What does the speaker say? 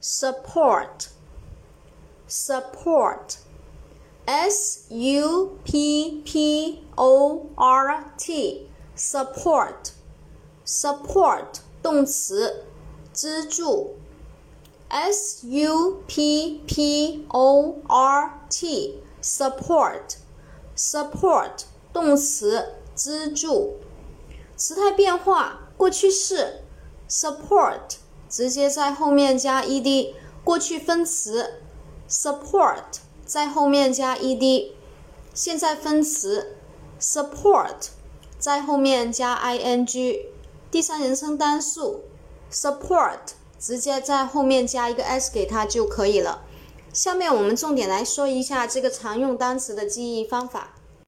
support support s u p p o r t support support 动词资助 s u p p o r t support support 动词资助时态变化过去式 support 直接在后面加 ed，过去分词 support 在后面加 ed，现在分词 support 在后面加 ing，第三人称单数 support 直接在后面加一个 s 给它就可以了。下面我们重点来说一下这个常用单词的记忆方法。